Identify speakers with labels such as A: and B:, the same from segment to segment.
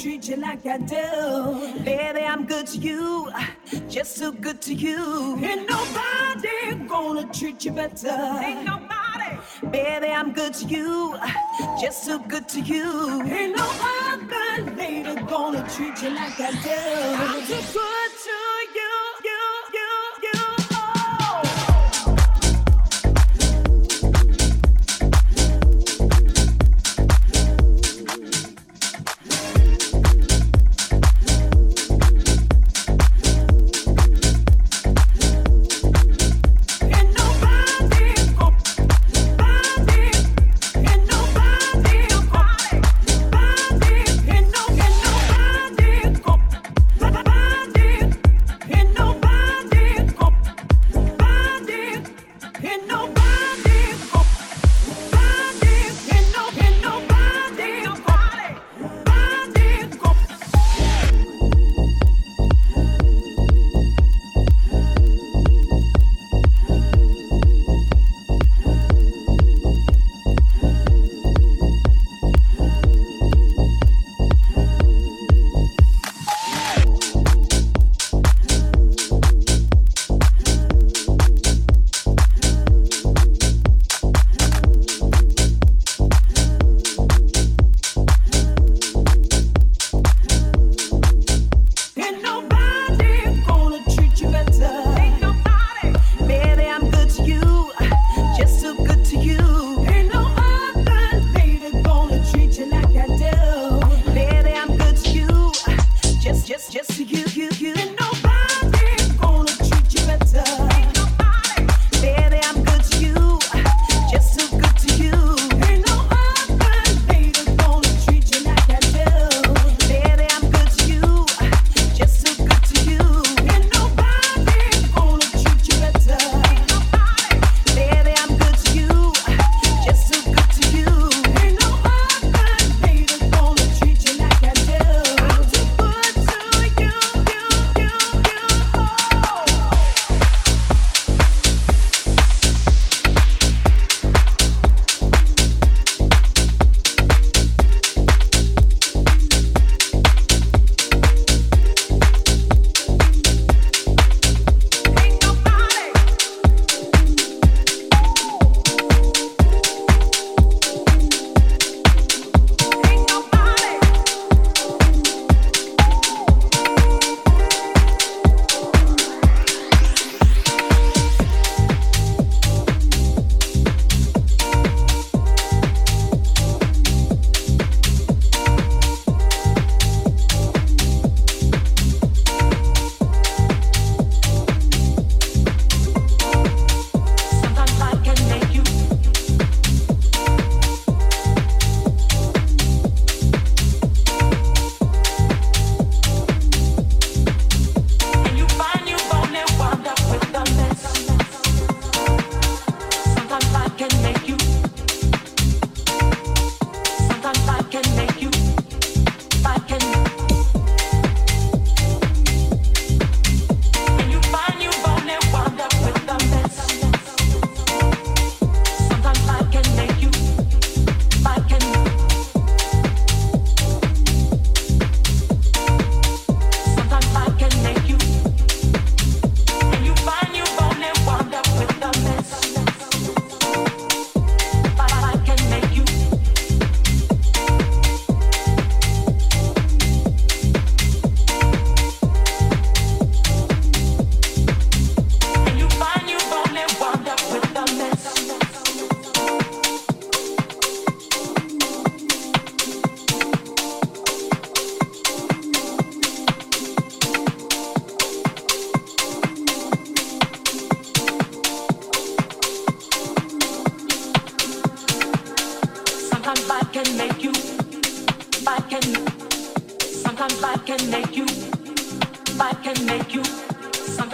A: treat you like
B: I do. Baby, I'm good to
C: you. Just so good to you.
A: Ain't nobody gonna treat you better.
C: Ain't nobody.
A: Baby, I'm good to you. Just so good to you.
C: Ain't no other lady gonna treat you like I do.
A: I'm too good to you.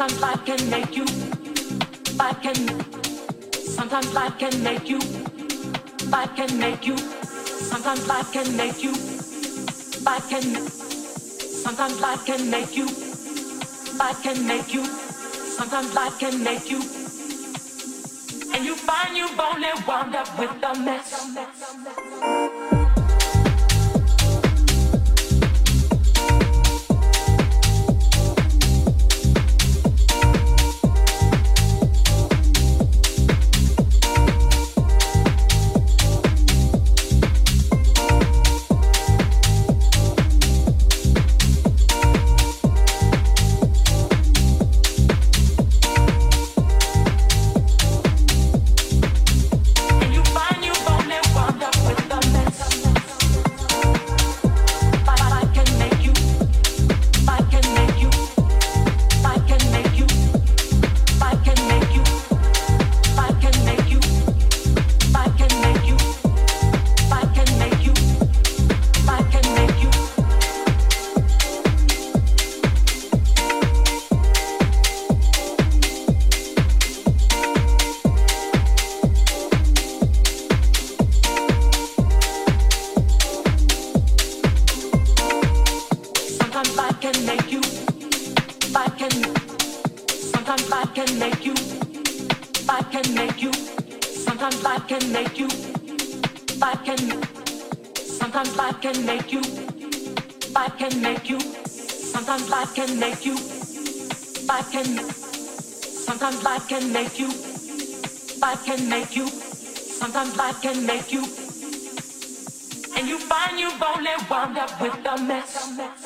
A: Can make you. Life can.
C: Sometimes life can make you. Life
A: can make you. Sometimes life can make you. Life can. Sometimes life can make you.
C: Life can make you. Sometimes life can make you. And you. find
A: you've only wound up with a mess.
D: Can make you. I can Sometimes I can make you.
E: I can make you. Sometimes I can make you I can sometimes like can make you I can make you sometimes I can make you I can sometimes I can make you I can make you sometimes life can make you. And you find you've only wound up with a mess.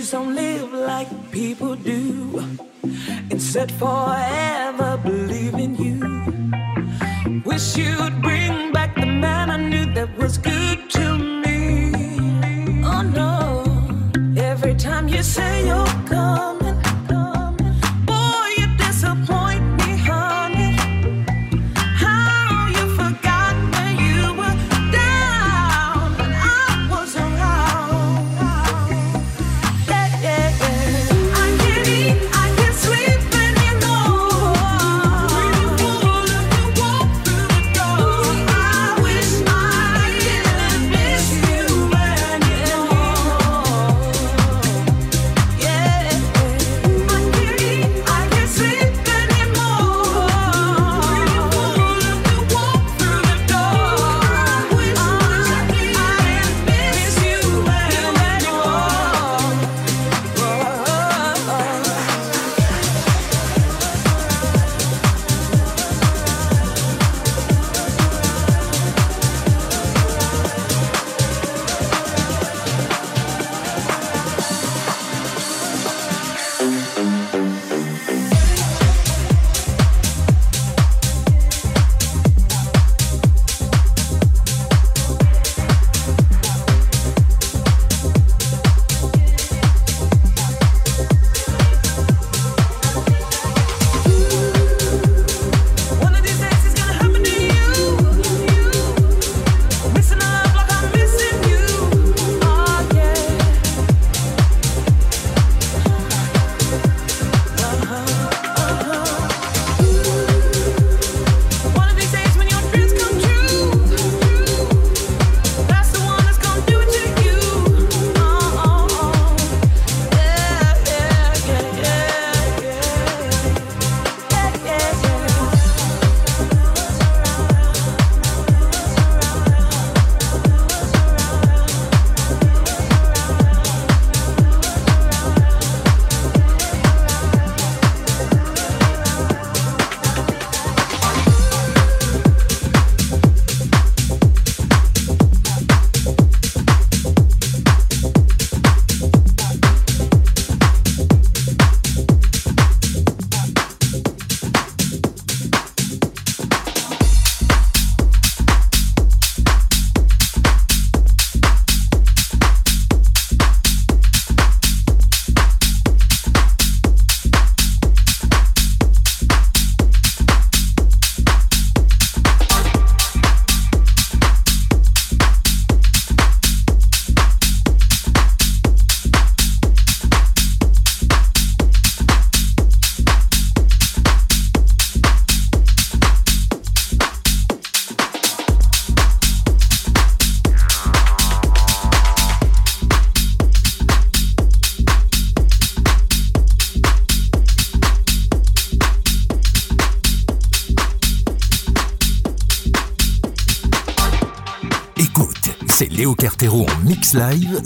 C: Please don't live like people do. Instead, forever believe in you. Wish you'd bring back the man I knew that was good to me. Oh no, every time you say you'll coming.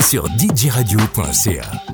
B: Sur djradio.ca.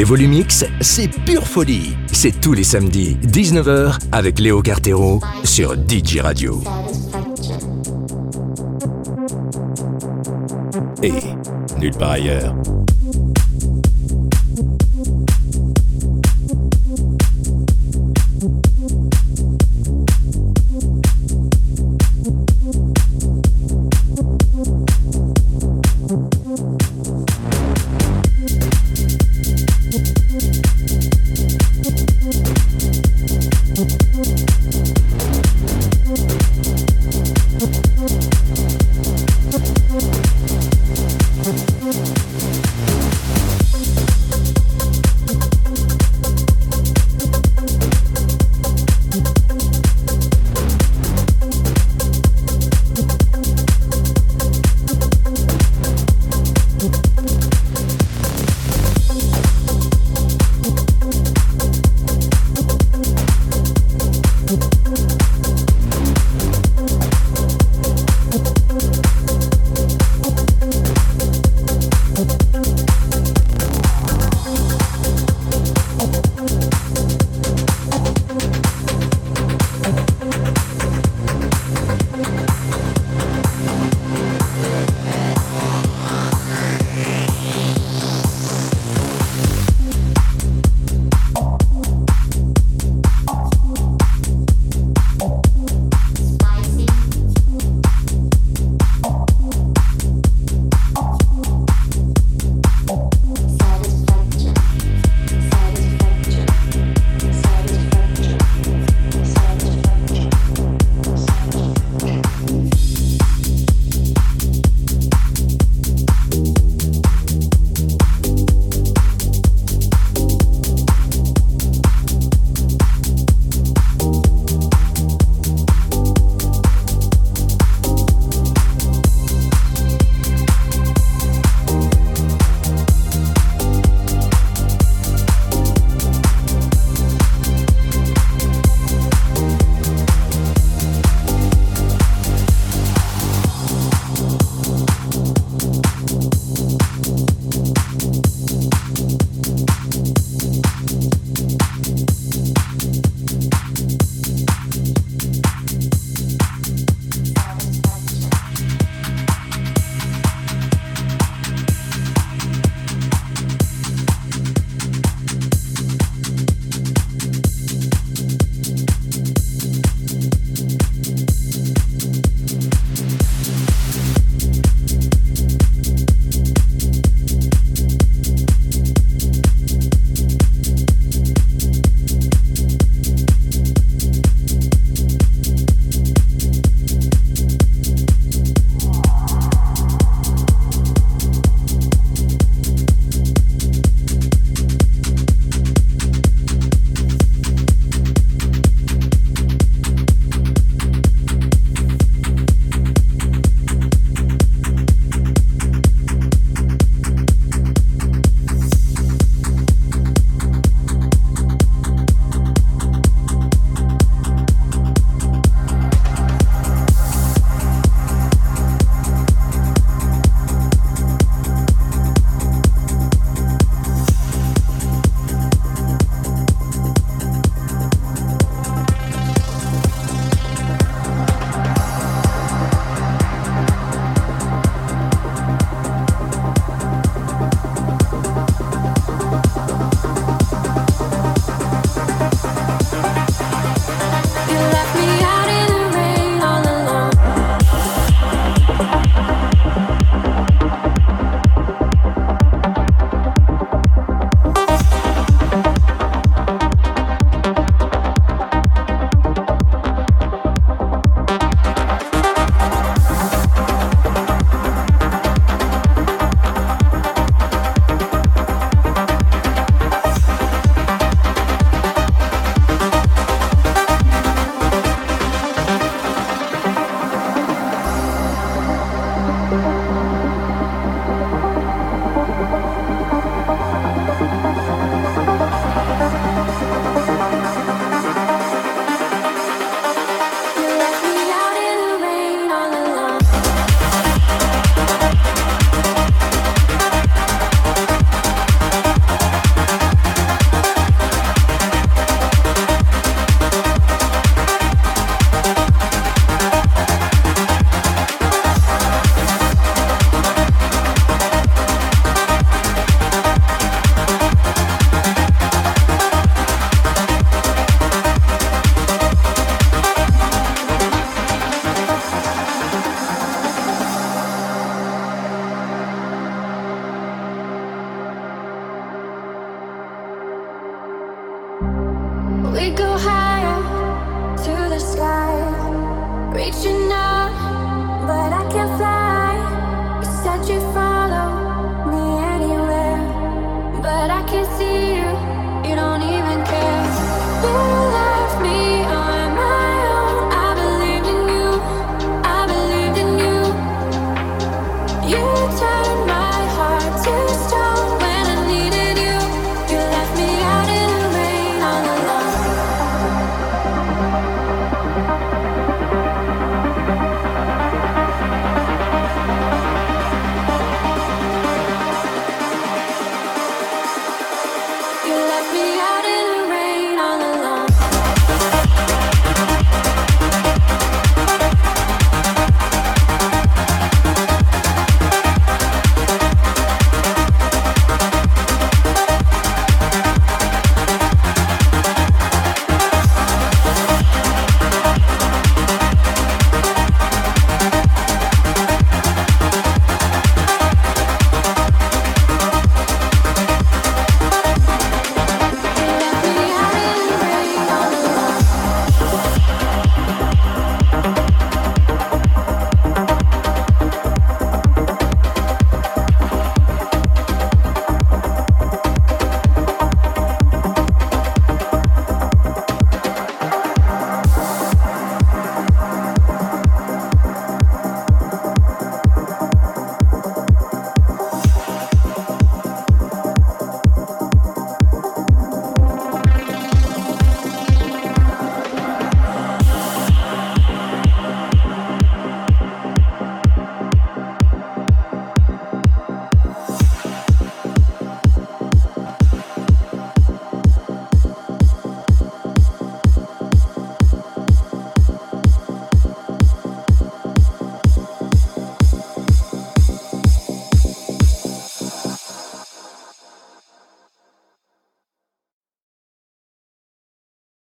B: Les Volumix, c'est pure folie. C'est tous les samedis, 19h, avec Léo Cartero sur DJ Radio. Et nulle part ailleurs.